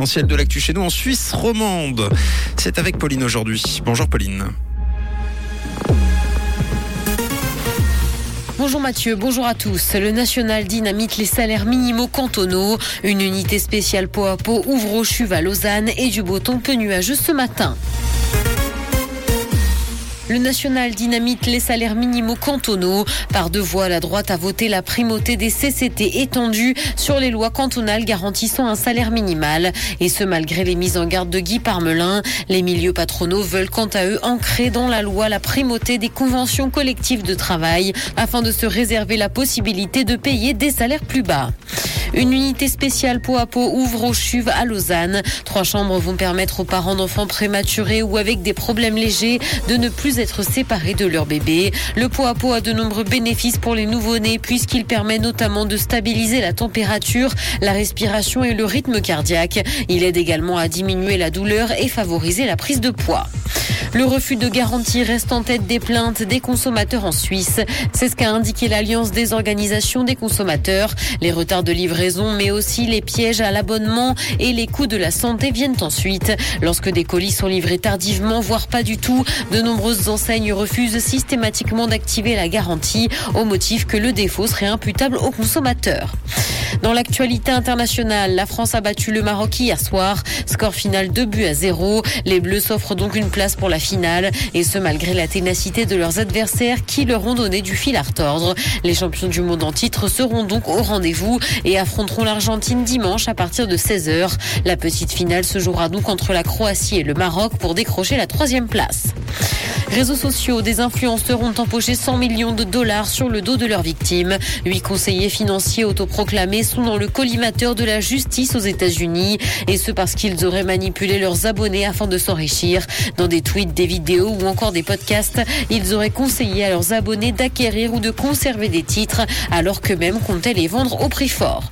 Essentiel de l'actu chez nous en Suisse romande. C'est avec Pauline aujourd'hui. Bonjour Pauline. Bonjour Mathieu, bonjour à tous. Le national dynamite les salaires minimaux cantonaux. Une unité spéciale peau à peau ouvre au chuve à Lausanne et du beau temps peu nuageux ce matin. Le national dynamite les salaires minimaux cantonaux. Par deux voix, la droite a voté la primauté des CCT étendue sur les lois cantonales garantissant un salaire minimal. Et ce, malgré les mises en garde de Guy Parmelin. Les milieux patronaux veulent quant à eux ancrer dans la loi la primauté des conventions collectives de travail afin de se réserver la possibilité de payer des salaires plus bas. Une unité spéciale peau à peau ouvre au CHUV à Lausanne. Trois chambres vont permettre aux parents d'enfants prématurés ou avec des problèmes légers de ne plus être séparés de leur bébé. Le pot à peau a de nombreux bénéfices pour les nouveau-nés puisqu'il permet notamment de stabiliser la température, la respiration et le rythme cardiaque. Il aide également à diminuer la douleur et favoriser la prise de poids. Le refus de garantie reste en tête des plaintes des consommateurs en Suisse. C'est ce qu'a indiqué l'Alliance des organisations des consommateurs. Les retards de livraison, mais aussi les pièges à l'abonnement et les coûts de la santé viennent ensuite. Lorsque des colis sont livrés tardivement, voire pas du tout, de nombreuses enseignes refusent systématiquement d'activer la garantie au motif que le défaut serait imputable aux consommateurs. Dans l'actualité internationale, la France a battu le Maroc hier soir. Score final 2 buts à 0. Les Bleus s'offrent donc une place pour la finale. Et ce, malgré la ténacité de leurs adversaires qui leur ont donné du fil à retordre. Les champions du monde en titre seront donc au rendez-vous et affronteront l'Argentine dimanche à partir de 16h. La petite finale se jouera donc entre la Croatie et le Maroc pour décrocher la troisième place. Réseaux sociaux, des influenceurs ont empoché 100 millions de dollars sur le dos de leurs victimes. Huit conseillers financiers autoproclamés sont dans le collimateur de la justice aux États-Unis. Et ce parce qu'ils auraient manipulé leurs abonnés afin de s'enrichir. Dans des tweets, des vidéos ou encore des podcasts, ils auraient conseillé à leurs abonnés d'acquérir ou de conserver des titres alors qu'eux-mêmes comptaient les vendre au prix fort.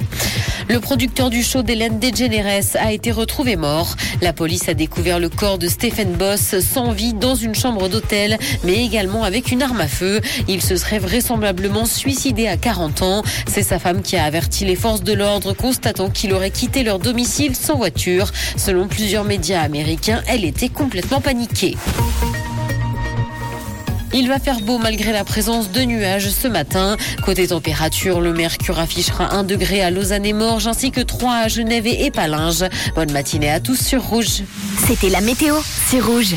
Le producteur du show d'Hélène DeGeneres a été retrouvé mort. La police a découvert le corps de Stephen Boss sans vie dans une chambre d'hôtel, mais également avec une arme à feu. Il se serait vraisemblablement suicidé à 40 ans. C'est sa femme qui a averti les forces de l'ordre, constatant qu'il aurait quitté leur domicile sans voiture. Selon plusieurs médias américains, elle était complètement paniquée. Il va faire beau malgré la présence de nuages ce matin. Côté température, le mercure affichera 1 degré à Lausanne et Morges ainsi que 3 à Genève et Palinges. Bonne matinée à tous sur Rouge. C'était la météo, c'est Rouge.